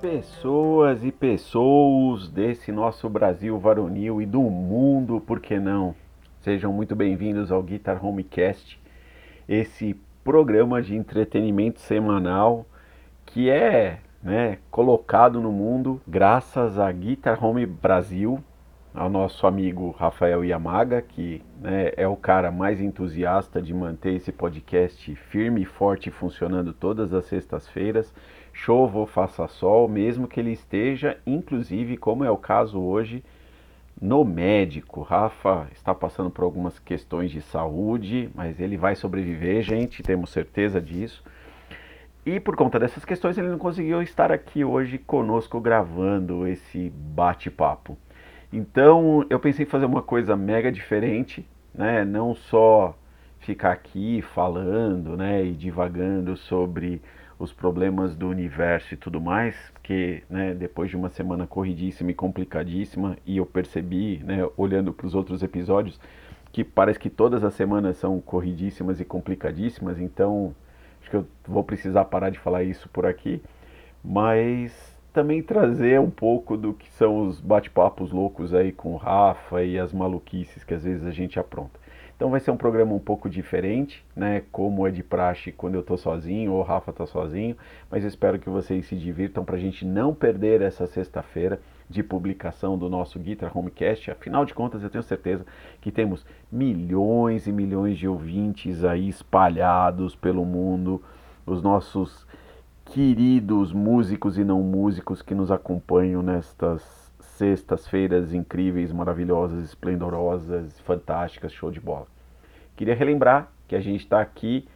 Pessoas e pessoas desse nosso Brasil varonil e do mundo, por que não? Sejam muito bem-vindos ao Guitar Homecast, esse programa de entretenimento semanal que é né, colocado no mundo graças a Guitar Home Brasil, ao nosso amigo Rafael Yamaga, que né, é o cara mais entusiasta de manter esse podcast firme e forte funcionando todas as sextas-feiras, chova ou faça sol, mesmo que ele esteja, inclusive, como é o caso hoje, no médico. Rafa está passando por algumas questões de saúde, mas ele vai sobreviver, gente, temos certeza disso. E por conta dessas questões, ele não conseguiu estar aqui hoje conosco gravando esse bate-papo. Então, eu pensei em fazer uma coisa mega diferente, né? Não só ficar aqui falando, né, e divagando sobre os problemas do universo e tudo mais, porque né, depois de uma semana corridíssima e complicadíssima, e eu percebi, né, olhando para os outros episódios, que parece que todas as semanas são corridíssimas e complicadíssimas, então acho que eu vou precisar parar de falar isso por aqui, mas também trazer um pouco do que são os bate-papos loucos aí com o Rafa e as maluquices que às vezes a gente apronta. Então vai ser um programa um pouco diferente, né? Como é de praxe quando eu estou sozinho ou o Rafa está sozinho, mas espero que vocês se divirtam para a gente não perder essa sexta-feira de publicação do nosso Guitar Homecast. Afinal de contas, eu tenho certeza que temos milhões e milhões de ouvintes aí espalhados pelo mundo, os nossos queridos músicos e não músicos que nos acompanham nestas sextas-feiras incríveis, maravilhosas, esplendorosas, fantásticas, show de bola. Queria relembrar que a gente está aqui.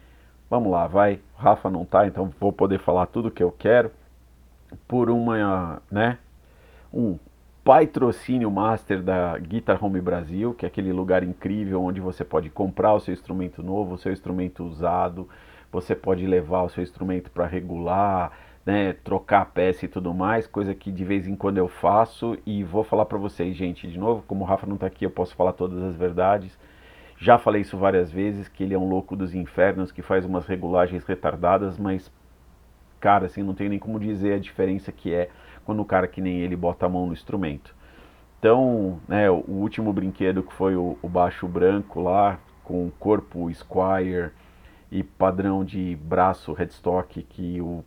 Vamos lá, vai. O Rafa não tá, então vou poder falar tudo o que eu quero por uma, né, um patrocínio master da Guitar Home Brasil, que é aquele lugar incrível onde você pode comprar o seu instrumento novo, o seu instrumento usado, você pode levar o seu instrumento para regular, né, trocar a peça e tudo mais, coisa que de vez em quando eu faço e vou falar para vocês, gente, de novo, como o Rafa não está aqui, eu posso falar todas as verdades. Já falei isso várias vezes, que ele é um louco dos infernos, que faz umas regulagens retardadas, mas, cara, assim, não tem nem como dizer a diferença que é quando o cara que nem ele bota a mão no instrumento. Então, né, o último brinquedo que foi o, o baixo branco lá, com corpo Squire e padrão de braço headstock que o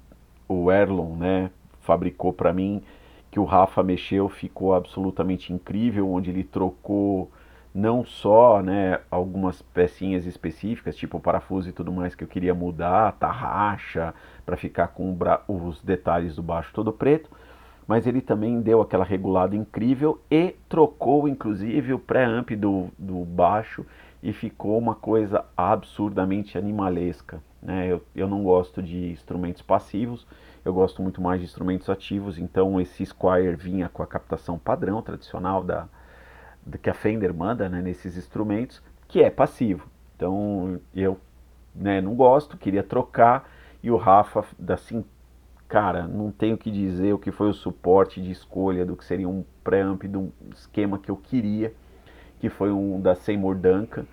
o Erlon, né, fabricou para mim, que o Rafa mexeu, ficou absolutamente incrível, onde ele trocou não só né, algumas pecinhas específicas, tipo parafuso e tudo mais que eu queria mudar, tarraxa, para ficar com os detalhes do baixo todo preto, mas ele também deu aquela regulada incrível e trocou inclusive o pré-amp do, do baixo e ficou uma coisa absurdamente animalesca. Né? Eu, eu não gosto de instrumentos passivos, eu gosto muito mais de instrumentos ativos, então esse Squire vinha com a captação padrão, tradicional da, da que a Fender manda né, nesses instrumentos, que é passivo. Então eu né, não gosto, queria trocar, e o Rafa, assim, cara, não tenho que dizer o que foi o suporte de escolha do que seria um preamp de um esquema que eu queria que foi um da Seymour Duncan,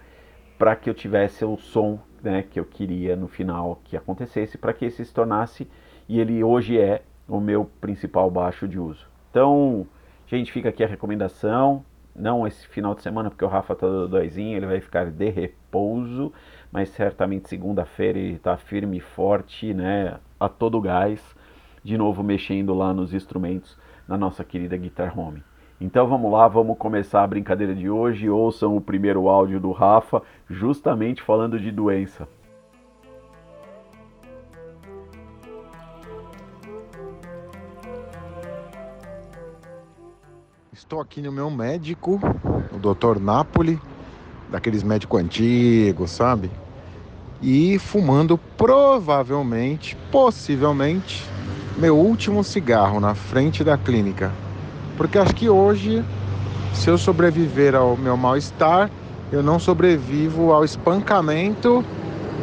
para que eu tivesse o som né, que eu queria no final que acontecesse, para que esse se tornasse, e ele hoje é o meu principal baixo de uso. Então, gente, fica aqui a recomendação, não esse final de semana, porque o Rafa tá doizinho, ele vai ficar de repouso, mas certamente segunda-feira ele está firme e forte, né, a todo gás, de novo mexendo lá nos instrumentos na nossa querida Guitar Home. Então vamos lá, vamos começar a brincadeira de hoje. Ouçam o primeiro áudio do Rafa, justamente falando de doença. Estou aqui no meu médico, o Dr. Napoli, daqueles médicos antigos, sabe? E fumando provavelmente, possivelmente, meu último cigarro na frente da clínica. Porque acho que hoje, se eu sobreviver ao meu mal-estar, eu não sobrevivo ao espancamento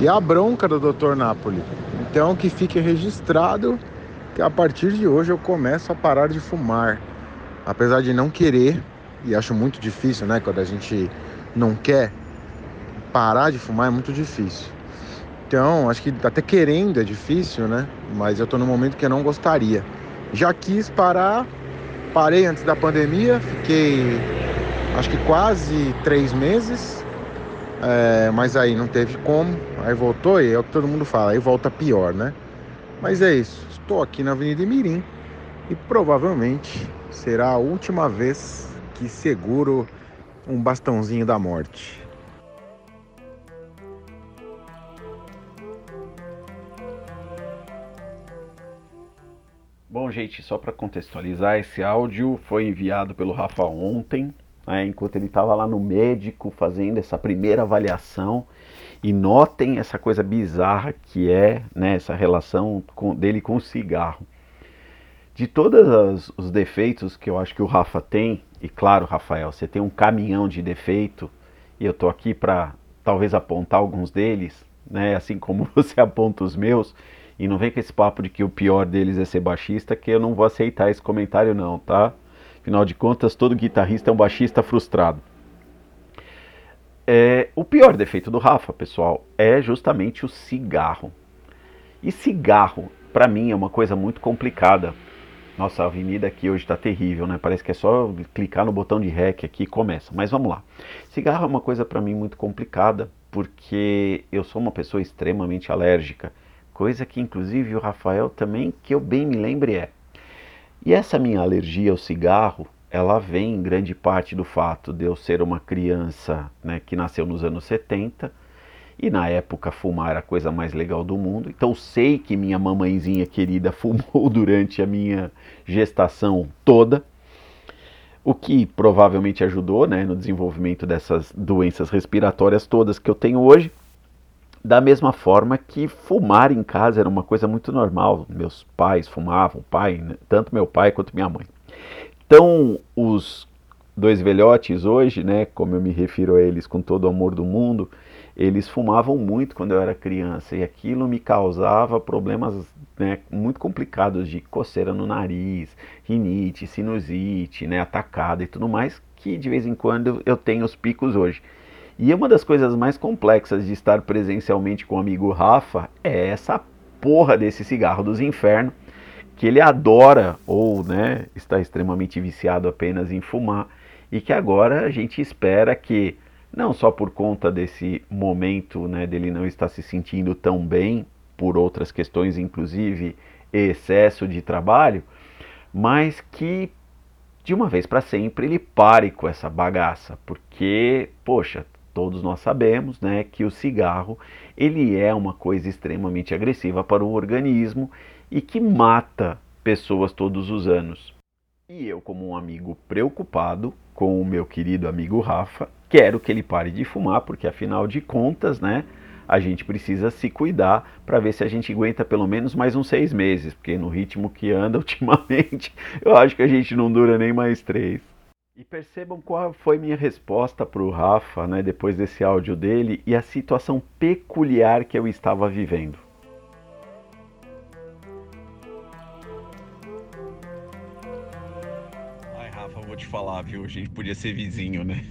e à bronca do Dr. Napoli. Então que fique registrado que a partir de hoje eu começo a parar de fumar. Apesar de não querer, e acho muito difícil, né? Quando a gente não quer parar de fumar é muito difícil. Então, acho que até querendo é difícil, né? Mas eu tô no momento que eu não gostaria. Já quis parar, parei antes da pandemia, fiquei acho que quase três meses, é, mas aí não teve como, aí voltou e é o que todo mundo fala, aí volta pior, né? Mas é isso, estou aqui na Avenida Mirim e provavelmente será a última vez que seguro um bastãozinho da morte. Bom, gente, só para contextualizar, esse áudio foi enviado pelo Rafa ontem, né, enquanto ele estava lá no médico fazendo essa primeira avaliação. E notem essa coisa bizarra que é né, essa relação com, dele com o cigarro. De todos os defeitos que eu acho que o Rafa tem, e claro, Rafael, você tem um caminhão de defeito, e eu estou aqui para talvez apontar alguns deles, né, assim como você aponta os meus, e não vem com esse papo de que o pior deles é ser baixista, que eu não vou aceitar esse comentário não, tá? Afinal de contas, todo guitarrista é um baixista frustrado. É, o pior defeito do Rafa, pessoal, é justamente o cigarro. E cigarro, para mim, é uma coisa muito complicada. Nossa, a avenida aqui hoje está terrível, né? Parece que é só clicar no botão de REC aqui e começa. Mas vamos lá. Cigarro é uma coisa para mim muito complicada, porque eu sou uma pessoa extremamente alérgica. Coisa que inclusive o Rafael também, que eu bem me lembre, é. E essa minha alergia ao cigarro, ela vem em grande parte do fato de eu ser uma criança né, que nasceu nos anos 70 e na época fumar era a coisa mais legal do mundo. Então sei que minha mamãezinha querida fumou durante a minha gestação toda, o que provavelmente ajudou né, no desenvolvimento dessas doenças respiratórias todas que eu tenho hoje. Da mesma forma que fumar em casa era uma coisa muito normal. Meus pais fumavam, pai, né? tanto meu pai quanto minha mãe. Então, os dois velhotes hoje, né, como eu me refiro a eles com todo o amor do mundo, eles fumavam muito quando eu era criança e aquilo me causava problemas né, muito complicados de coceira no nariz, rinite, sinusite, né, atacada e tudo mais, que de vez em quando eu tenho os picos hoje. E uma das coisas mais complexas de estar presencialmente com o amigo Rafa é essa porra desse cigarro dos infernos, que ele adora ou né, está extremamente viciado apenas em fumar, e que agora a gente espera que, não só por conta desse momento né, dele não estar se sentindo tão bem, por outras questões, inclusive excesso de trabalho, mas que de uma vez para sempre ele pare com essa bagaça, porque, poxa, todos nós sabemos, né, que o cigarro ele é uma coisa extremamente agressiva para o organismo e que mata pessoas todos os anos. E eu, como um amigo preocupado com o meu querido amigo Rafa, quero que ele pare de fumar, porque afinal de contas, né, a gente precisa se cuidar para ver se a gente aguenta pelo menos mais uns seis meses, porque no ritmo que anda ultimamente, eu acho que a gente não dura nem mais três. E percebam qual foi minha resposta para o Rafa, né, depois desse áudio dele, e a situação peculiar que eu estava vivendo. Ai, Rafa, vou te falar, viu? A gente podia ser vizinho, né?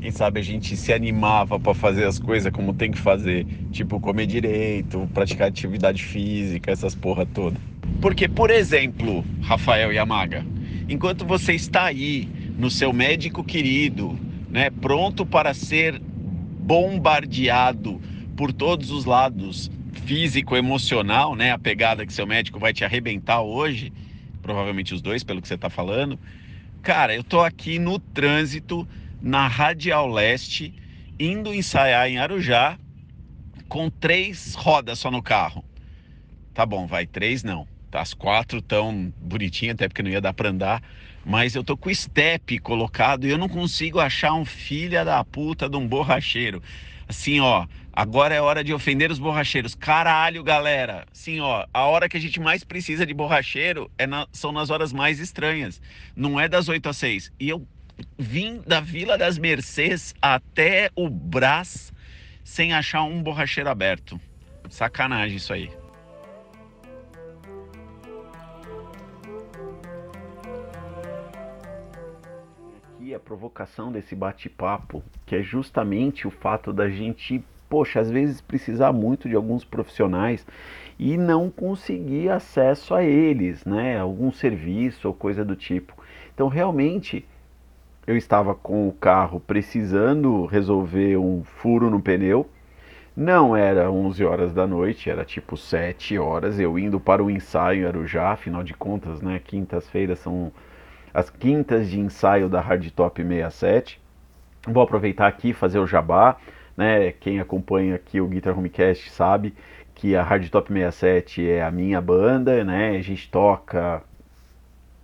Quem sabe a gente se animava para fazer as coisas como tem que fazer, tipo comer direito, praticar atividade física, essas porra toda. Porque, por exemplo, Rafael Yamaga, enquanto você está aí no seu médico querido, né, pronto para ser bombardeado por todos os lados, físico, emocional, né, a pegada que seu médico vai te arrebentar hoje, provavelmente os dois, pelo que você está falando. Cara, eu tô aqui no trânsito na Radial Leste, indo ensaiar em Arujá, com três rodas só no carro. Tá bom, vai três não. As quatro tão bonitinhas, até porque não ia dar para andar mas eu tô com o step colocado e eu não consigo achar um filho da puta de um borracheiro. Assim, ó, agora é hora de ofender os borracheiros. Caralho, galera. Sim, ó, a hora que a gente mais precisa de borracheiro é na, são nas horas mais estranhas. Não é das 8 às 6. E eu vim da Vila das Mercês até o Brás sem achar um borracheiro aberto. Sacanagem isso aí. Provocação desse bate-papo, que é justamente o fato da gente poxa, às vezes precisar muito de alguns profissionais e não conseguir acesso a eles, né? Algum serviço ou coisa do tipo. Então, realmente, eu estava com o carro precisando resolver um furo no pneu. Não era 11 horas da noite, era tipo 7 horas. Eu indo para o ensaio era já, afinal de contas, né? Quintas-feiras são as quintas de ensaio da Hardtop 67. Vou aproveitar aqui e fazer o jabá, né? Quem acompanha aqui o Guitar Homecast sabe que a Hard Top 67 é a minha banda, né? A gente toca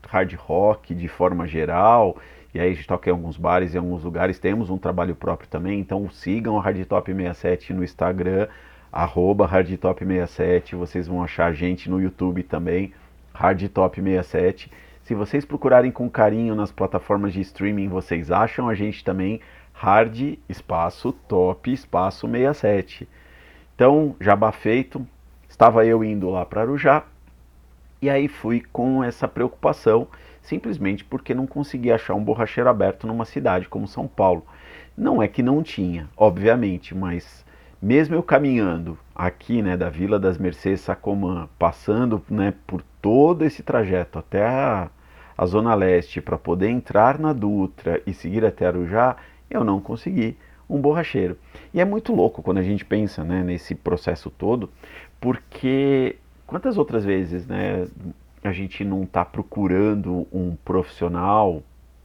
hard rock de forma geral, e aí a gente toca em alguns bares, em alguns lugares, temos um trabalho próprio também, então sigam a Hard Top 67 no Instagram, arroba Hard Top 67, vocês vão achar a gente no YouTube também, Hard Top 67. Se vocês procurarem com carinho nas plataformas de streaming, vocês acham a gente também, Hard Espaço Top Espaço 67. Então, jabá feito, estava eu indo lá para Arujá e aí fui com essa preocupação, simplesmente porque não conseguia achar um borracheiro aberto numa cidade como São Paulo. Não é que não tinha, obviamente, mas mesmo eu caminhando aqui, né, da Vila das Mercês Sacomã, passando, né, por todo esse trajeto até a, a Zona Leste para poder entrar na Dutra e seguir até Arujá, eu não consegui um borracheiro. E é muito louco quando a gente pensa né, nesse processo todo, porque quantas outras vezes né, a gente não está procurando um profissional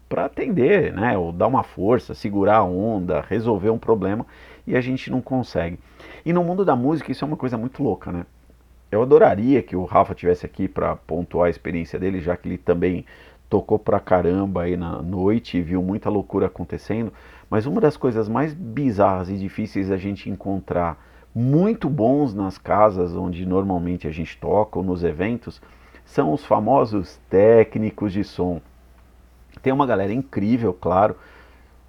para atender, né, ou dar uma força, segurar a onda, resolver um problema e a gente não consegue. E no mundo da música isso é uma coisa muito louca, né? Eu adoraria que o Rafa tivesse aqui para pontuar a experiência dele, já que ele também tocou pra caramba aí na noite e viu muita loucura acontecendo. Mas uma das coisas mais bizarras e difíceis a gente encontrar muito bons nas casas onde normalmente a gente toca ou nos eventos são os famosos técnicos de som. Tem uma galera incrível, claro.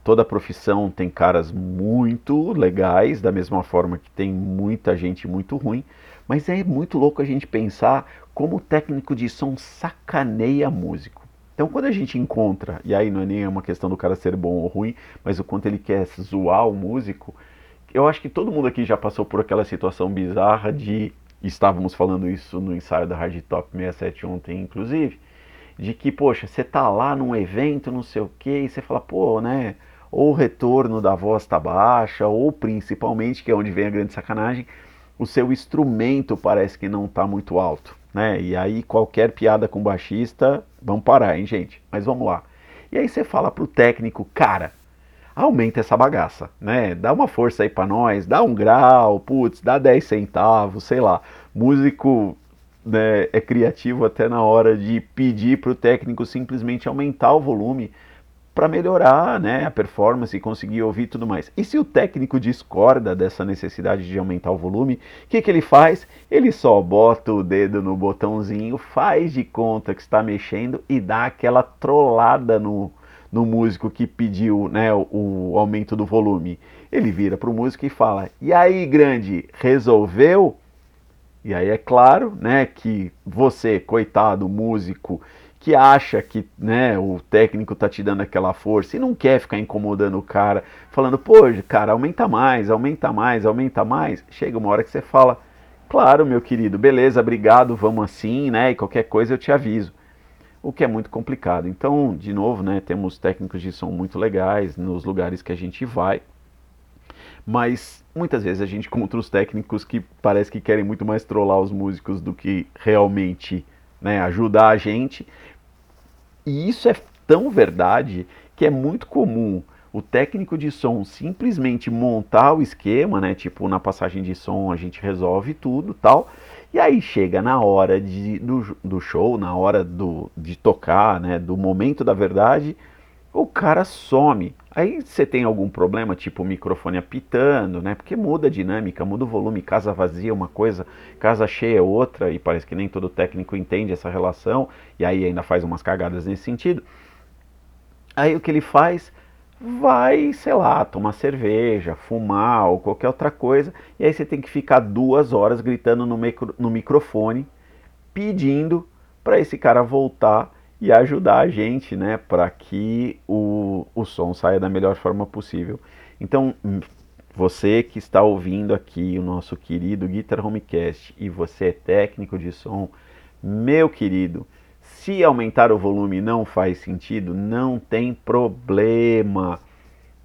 Toda profissão tem caras muito legais, da mesma forma que tem muita gente muito ruim. Mas é muito louco a gente pensar como o técnico de som sacaneia músico. Então, quando a gente encontra, e aí não é nem uma questão do cara ser bom ou ruim, mas o quanto ele quer zoar o músico, eu acho que todo mundo aqui já passou por aquela situação bizarra de. Estávamos falando isso no ensaio da Hard Top 67 ontem, inclusive, de que, poxa, você tá lá num evento, não sei o que, e você fala, pô, né? Ou o retorno da voz tá baixa, ou principalmente, que é onde vem a grande sacanagem, o seu instrumento parece que não tá muito alto né? E aí qualquer piada com baixista, vamos parar, hein, gente? Mas vamos lá. E aí você fala pro técnico, cara, aumenta essa bagaça, né? Dá uma força aí para nós, dá um grau, putz, dá 10 centavos, sei lá. Músico né, é criativo até na hora de pedir pro técnico simplesmente aumentar o volume para melhorar né, a performance e conseguir ouvir tudo mais. E se o técnico discorda dessa necessidade de aumentar o volume, o que, que ele faz? Ele só bota o dedo no botãozinho, faz de conta que está mexendo e dá aquela trollada no, no músico que pediu né, o, o aumento do volume. Ele vira para o músico e fala: E aí, grande, resolveu? E aí é claro né, que você, coitado músico, que acha que né, o técnico tá te dando aquela força e não quer ficar incomodando o cara, falando, pô, cara, aumenta mais, aumenta mais, aumenta mais. Chega uma hora que você fala, claro, meu querido, beleza, obrigado, vamos assim, né? E qualquer coisa eu te aviso. O que é muito complicado. Então, de novo, né, temos técnicos de som muito legais nos lugares que a gente vai. Mas muitas vezes a gente encontra os técnicos que parece que querem muito mais trollar os músicos do que realmente né, ajudar a gente. E isso é tão verdade que é muito comum o técnico de som simplesmente montar o esquema, né? Tipo, na passagem de som a gente resolve tudo tal. E aí chega na hora de, do, do show, na hora do, de tocar, né? Do momento da verdade, o cara some. Aí você tem algum problema, tipo o microfone apitando, né? Porque muda a dinâmica, muda o volume, casa vazia é uma coisa, casa cheia é outra, e parece que nem todo técnico entende essa relação, e aí ainda faz umas cagadas nesse sentido. Aí o que ele faz? Vai, sei lá, tomar cerveja, fumar ou qualquer outra coisa, e aí você tem que ficar duas horas gritando no, micro, no microfone, pedindo para esse cara voltar e ajudar a gente, né, para que o, o som saia da melhor forma possível. Então, você que está ouvindo aqui o nosso querido Guitar Homecast e você é técnico de som, meu querido, se aumentar o volume não faz sentido, não tem problema.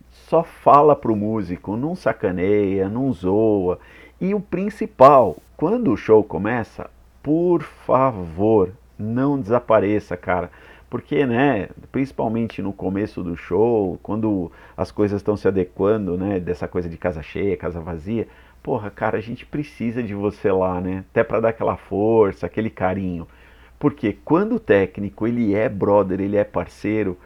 Só fala pro músico, não sacaneia, não zoa. E o principal, quando o show começa, por favor, não desapareça, cara. Porque, né, principalmente no começo do show, quando as coisas estão se adequando, né, dessa coisa de casa cheia, casa vazia, porra, cara, a gente precisa de você lá, né? Até para dar aquela força, aquele carinho. Porque quando o técnico ele é brother, ele é parceiro,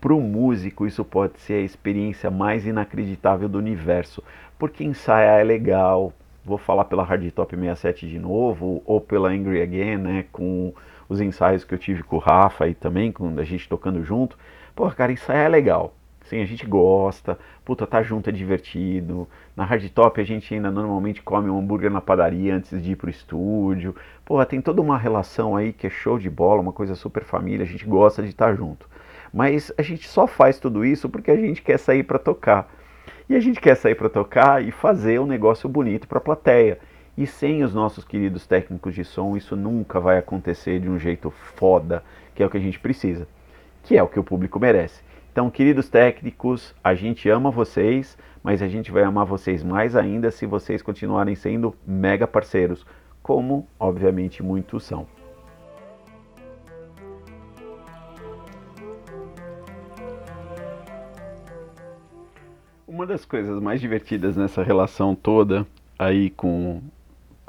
para o músico isso pode ser a experiência mais inacreditável do universo. Porque ensaiar é legal. Vou falar pela Hard Top 67 de novo, ou pela Angry Again, né? Com os ensaios que eu tive com o Rafa e também, com a gente tocando junto. Pô, cara, ensaiar é legal. Sim, a gente gosta. Puta, tá junto é divertido. Na Hard Top a gente ainda normalmente come um hambúrguer na padaria antes de ir pro estúdio. Porra, tem toda uma relação aí que é show de bola, uma coisa super família, a gente gosta de estar junto. Mas a gente só faz tudo isso porque a gente quer sair para tocar. E a gente quer sair para tocar e fazer um negócio bonito para a plateia. E sem os nossos queridos técnicos de som, isso nunca vai acontecer de um jeito foda, que é o que a gente precisa, que é o que o público merece. Então, queridos técnicos, a gente ama vocês, mas a gente vai amar vocês mais ainda se vocês continuarem sendo mega parceiros como obviamente muitos são. Uma das coisas mais divertidas nessa relação toda aí com,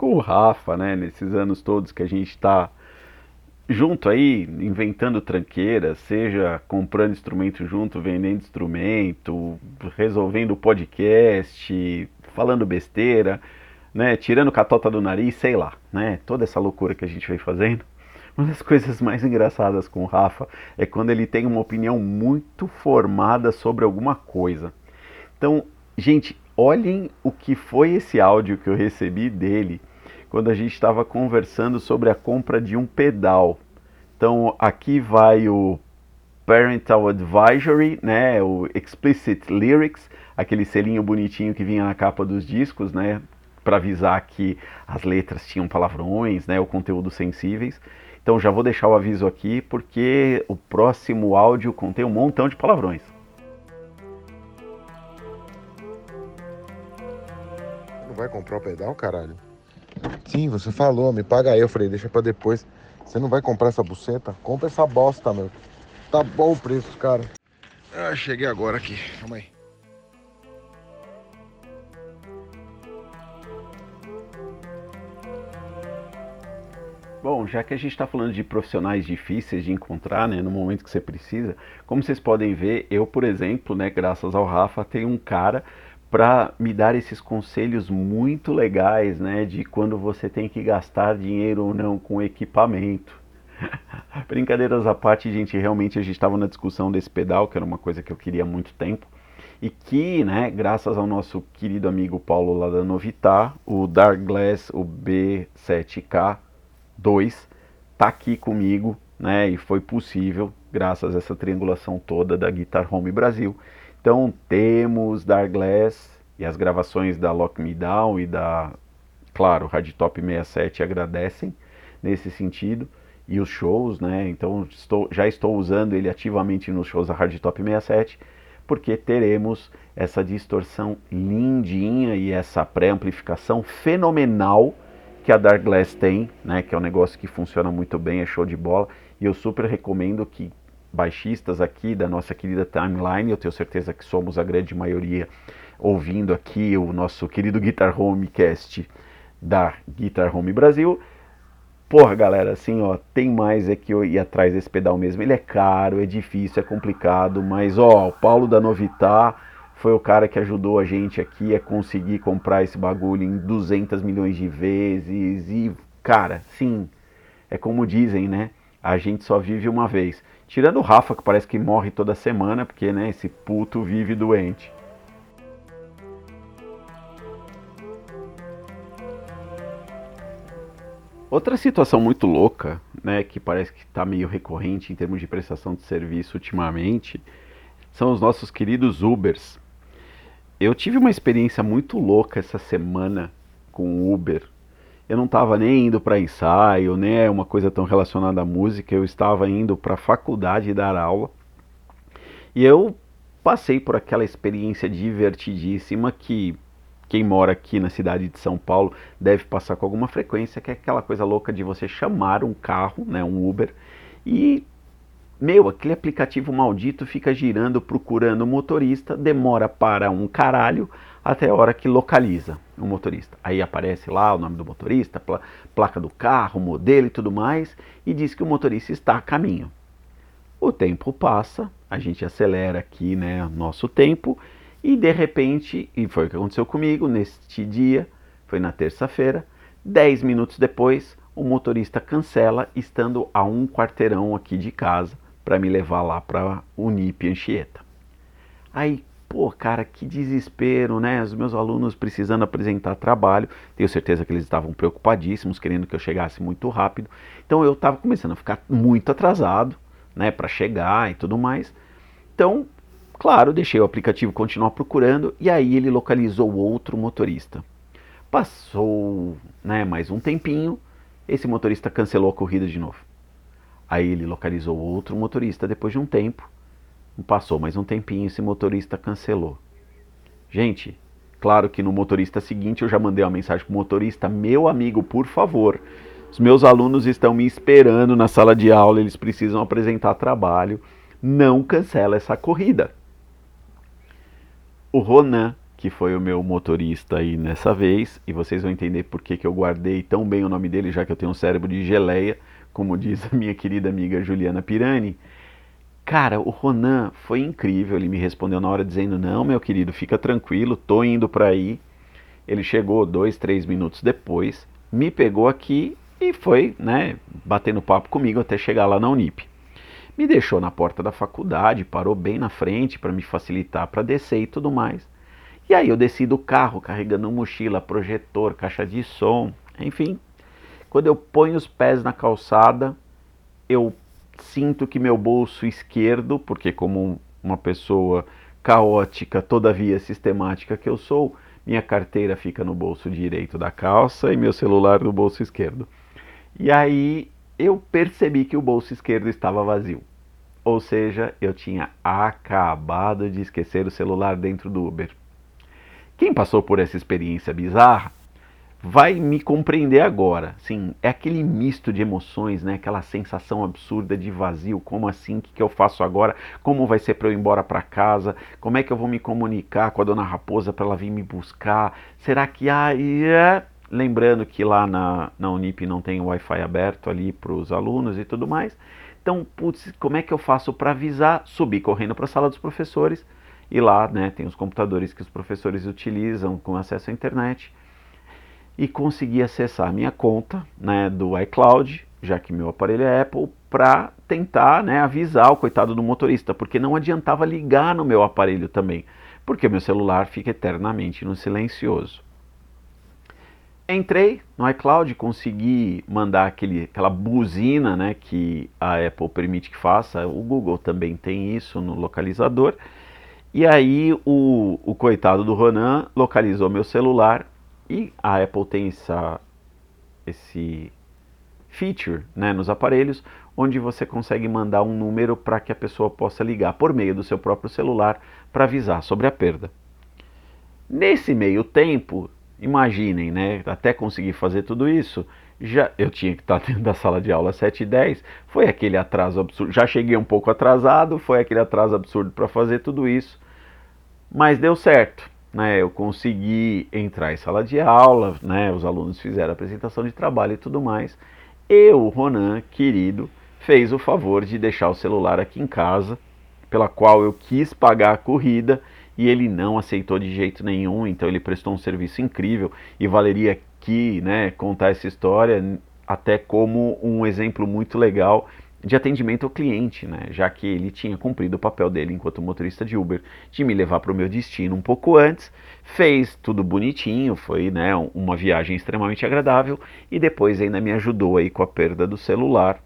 com o Rafa, né, nesses anos todos que a gente está junto aí, inventando tranqueiras, seja comprando instrumento junto, vendendo instrumento, resolvendo podcast, falando besteira, né, tirando catota do nariz, sei lá, né, toda essa loucura que a gente vem fazendo. Uma das coisas mais engraçadas com o Rafa é quando ele tem uma opinião muito formada sobre alguma coisa. Então, gente, olhem o que foi esse áudio que eu recebi dele quando a gente estava conversando sobre a compra de um pedal. Então, aqui vai o Parental Advisory, né, o Explicit Lyrics, aquele selinho bonitinho que vinha na capa dos discos, né, para avisar que as letras tinham palavrões, né, o conteúdo sensíveis. Então já vou deixar o aviso aqui porque o próximo áudio contém um montão de palavrões. Não vai comprar o pedal, caralho? Sim, você falou, me paga aí. Eu falei, deixa pra depois. Você não vai comprar essa buceta? Compra essa bosta, meu. Tá bom o preço, cara. Ah, cheguei agora aqui. Calma aí. Bom, já que a gente está falando de profissionais difíceis de encontrar, né, no momento que você precisa, como vocês podem ver, eu, por exemplo, né, graças ao Rafa, tenho um cara para me dar esses conselhos muito legais, né, de quando você tem que gastar dinheiro ou não com equipamento. Brincadeiras à parte, gente, realmente a gente estava na discussão desse pedal, que era uma coisa que eu queria há muito tempo, e que, né, graças ao nosso querido amigo Paulo lá da Novitar, o Dark Glass, o B7K, 2 tá aqui comigo, né? E foi possível graças a essa triangulação toda da Guitar Home Brasil. Então temos Dark Glass e as gravações da Lock Me Down e da, claro, Top 67 agradecem nesse sentido. E os shows, né? Então estou, já estou usando ele ativamente nos shows da Top 67 porque teremos essa distorção lindinha e essa pré-amplificação fenomenal que a Dark Glass tem, né, que é um negócio que funciona muito bem, é show de bola, e eu super recomendo que baixistas aqui da nossa querida timeline, eu tenho certeza que somos a grande maioria ouvindo aqui o nosso querido Guitar Home Cast da Guitar Home Brasil. Porra, galera, assim, ó, tem mais é que eu ir atrás desse pedal mesmo. Ele é caro, é difícil, é complicado, mas ó, o Paulo da Novitar foi o cara que ajudou a gente aqui a conseguir comprar esse bagulho em 200 milhões de vezes. E, cara, sim, é como dizem, né? A gente só vive uma vez. Tirando o Rafa, que parece que morre toda semana, porque, né, esse puto vive doente. Outra situação muito louca, né, que parece que está meio recorrente em termos de prestação de serviço ultimamente, são os nossos queridos Ubers. eu tive uma experiência muito louca essa semana com o Uber. Eu não estava nem indo para ensaio, nem é uma coisa tão relacionada à música, eu estava indo para a faculdade dar aula. E eu passei por aquela experiência divertidíssima que quem mora aqui na cidade de São Paulo deve passar com alguma frequência, que é aquela coisa louca de você chamar um carro, né, um Uber, e meu, aquele aplicativo maldito fica girando procurando motorista, demora para um caralho até a hora que localiza o motorista. Aí aparece lá o nome do motorista, pla placa do carro, modelo e tudo mais, e diz que o motorista está a caminho. O tempo passa, a gente acelera aqui, né, nosso tempo, e de repente, e foi o que aconteceu comigo neste dia, foi na terça-feira, dez minutos depois, o motorista cancela, estando a um quarteirão aqui de casa, para me levar lá para Unip Anchieta. Aí, pô, cara, que desespero, né? Os meus alunos precisando apresentar trabalho, tenho certeza que eles estavam preocupadíssimos, querendo que eu chegasse muito rápido. Então eu estava começando a ficar muito atrasado, né, para chegar e tudo mais. Então, Claro, deixei o aplicativo continuar procurando e aí ele localizou outro motorista. Passou né, mais um tempinho, esse motorista cancelou a corrida de novo. Aí ele localizou outro motorista depois de um tempo. Passou mais um tempinho, esse motorista cancelou. Gente, claro que no motorista seguinte eu já mandei uma mensagem para o motorista: meu amigo, por favor, os meus alunos estão me esperando na sala de aula, eles precisam apresentar trabalho. Não cancela essa corrida. O Ronan, que foi o meu motorista aí nessa vez, e vocês vão entender por que, que eu guardei tão bem o nome dele, já que eu tenho um cérebro de geleia, como diz a minha querida amiga Juliana Pirani. Cara, o Ronan foi incrível, ele me respondeu na hora dizendo: Não, meu querido, fica tranquilo, tô indo para aí. Ele chegou dois, três minutos depois, me pegou aqui e foi, né, batendo papo comigo até chegar lá na Unip me deixou na porta da faculdade, parou bem na frente para me facilitar para descer e tudo mais. E aí eu desci do carro carregando mochila, projetor, caixa de som, enfim. Quando eu ponho os pés na calçada, eu sinto que meu bolso esquerdo, porque como uma pessoa caótica, todavia sistemática que eu sou, minha carteira fica no bolso direito da calça e meu celular no bolso esquerdo. E aí eu percebi que o bolso esquerdo estava vazio. Ou seja, eu tinha acabado de esquecer o celular dentro do Uber. Quem passou por essa experiência bizarra vai me compreender agora. Sim, é aquele misto de emoções, né? Aquela sensação absurda de vazio. Como assim? O que, que eu faço agora? Como vai ser para eu ir embora para casa? Como é que eu vou me comunicar com a dona Raposa para ela vir me buscar? Será que ah, Lembrando que lá na, na Unip não tem Wi-Fi aberto ali para os alunos e tudo mais. Então, putz, como é que eu faço para avisar? Subir correndo para a sala dos professores e lá né, tem os computadores que os professores utilizam com acesso à internet e conseguir acessar minha conta né, do iCloud, já que meu aparelho é Apple, para tentar né, avisar o coitado do motorista, porque não adiantava ligar no meu aparelho também, porque meu celular fica eternamente no silencioso. Entrei no iCloud, consegui mandar aquele, aquela buzina né, que a Apple permite que faça, o Google também tem isso no localizador. E aí o, o coitado do Ronan localizou meu celular e a Apple tem essa, esse feature né, nos aparelhos onde você consegue mandar um número para que a pessoa possa ligar por meio do seu próprio celular para avisar sobre a perda. Nesse meio tempo, Imaginem, né? Até conseguir fazer tudo isso, já eu tinha que estar dentro da sala de aula às 7h10, foi aquele atraso absurdo. Já cheguei um pouco atrasado, foi aquele atraso absurdo para fazer tudo isso, mas deu certo. Né, eu consegui entrar em sala de aula, né, os alunos fizeram apresentação de trabalho e tudo mais. Eu, Ronan, querido, fez o favor de deixar o celular aqui em casa, pela qual eu quis pagar a corrida e ele não aceitou de jeito nenhum, então ele prestou um serviço incrível e valeria aqui né, contar essa história até como um exemplo muito legal de atendimento ao cliente, né? já que ele tinha cumprido o papel dele enquanto motorista de Uber, de me levar para o meu destino um pouco antes, fez tudo bonitinho, foi né, uma viagem extremamente agradável e depois ainda me ajudou aí com a perda do celular,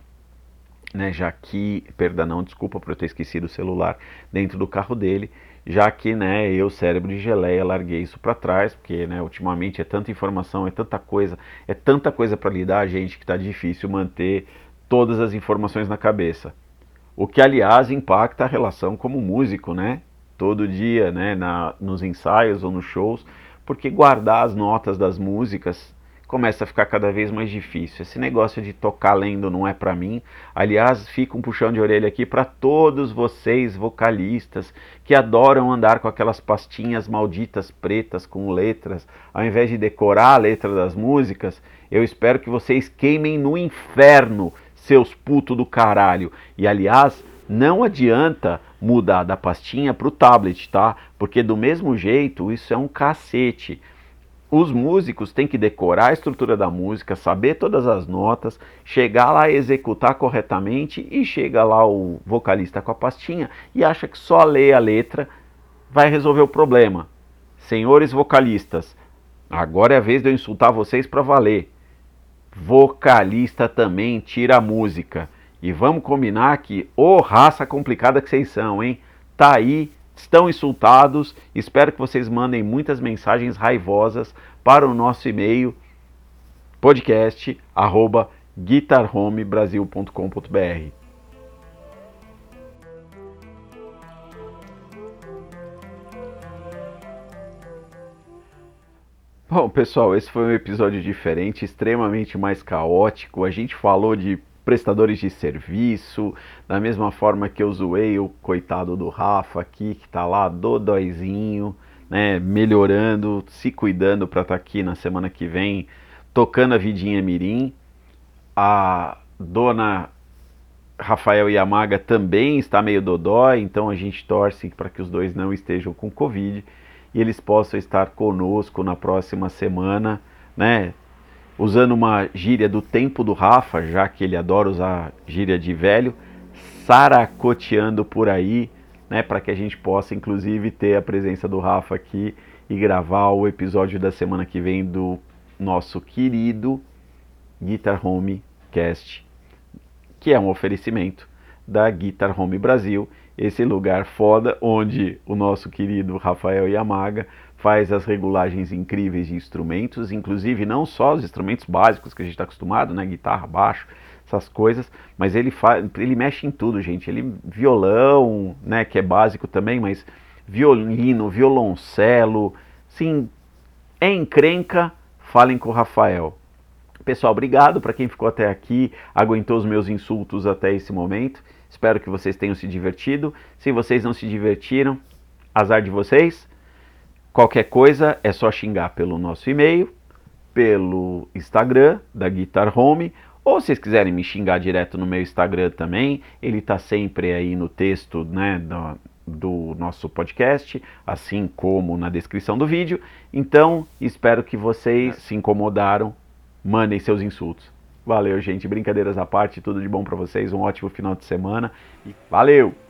né, já que, perda não, desculpa por eu ter esquecido o celular dentro do carro dele, já que né, eu, cérebro de geleia, larguei isso para trás, porque né, ultimamente é tanta informação, é tanta coisa, é tanta coisa para lidar, gente, que está difícil manter todas as informações na cabeça. O que, aliás, impacta a relação como músico, né? Todo dia, né, na, nos ensaios ou nos shows, porque guardar as notas das músicas começa a ficar cada vez mais difícil. Esse negócio de tocar lendo não é para mim. Aliás, fica um puxão de orelha aqui para todos vocês vocalistas que adoram andar com aquelas pastinhas malditas pretas com letras, ao invés de decorar a letra das músicas. Eu espero que vocês queimem no inferno, seus putos do caralho. E aliás, não adianta mudar da pastinha para o tablet, tá? Porque do mesmo jeito, isso é um cacete os músicos têm que decorar a estrutura da música, saber todas as notas, chegar lá executar corretamente e chega lá o vocalista com a pastinha e acha que só ler a letra vai resolver o problema. Senhores vocalistas, agora é a vez de eu insultar vocês para valer. Vocalista também tira a música. E vamos combinar que, ô oh, raça complicada que vocês são, hein? Tá aí estão insultados. Espero que vocês mandem muitas mensagens raivosas para o nosso e-mail podcast Bom, pessoal, esse foi um episódio diferente, extremamente mais caótico. A gente falou de prestadores de serviço, da mesma forma que eu zoei o coitado do Rafa aqui, que está lá dodóizinho, né, melhorando, se cuidando para estar tá aqui na semana que vem, tocando a vidinha mirim. A dona Rafael Yamaga também está meio dodói, então a gente torce para que os dois não estejam com Covid e eles possam estar conosco na próxima semana, né? usando uma gíria do tempo do Rafa, já que ele adora usar gíria de velho, saracoteando por aí, né, para que a gente possa inclusive ter a presença do Rafa aqui e gravar o episódio da semana que vem do nosso querido Guitar Home Cast, que é um oferecimento da Guitar Home Brasil, esse lugar foda onde o nosso querido Rafael Yamaga faz as regulagens incríveis de instrumentos, inclusive não só os instrumentos básicos que a gente está acostumado, né, guitarra, baixo, essas coisas, mas ele faz, ele mexe em tudo, gente. Ele violão, né, que é básico também, mas violino, violoncelo, sim, é encrenca, falem com o Rafael. Pessoal, obrigado para quem ficou até aqui, aguentou os meus insultos até esse momento. Espero que vocês tenham se divertido. Se vocês não se divertiram, azar de vocês. Qualquer coisa é só xingar pelo nosso e-mail, pelo Instagram da Guitar Home, ou se vocês quiserem me xingar direto no meu Instagram também, ele está sempre aí no texto né, do, do nosso podcast, assim como na descrição do vídeo. Então, espero que vocês se incomodaram, mandem seus insultos. Valeu, gente. Brincadeiras à parte, tudo de bom para vocês. Um ótimo final de semana e valeu!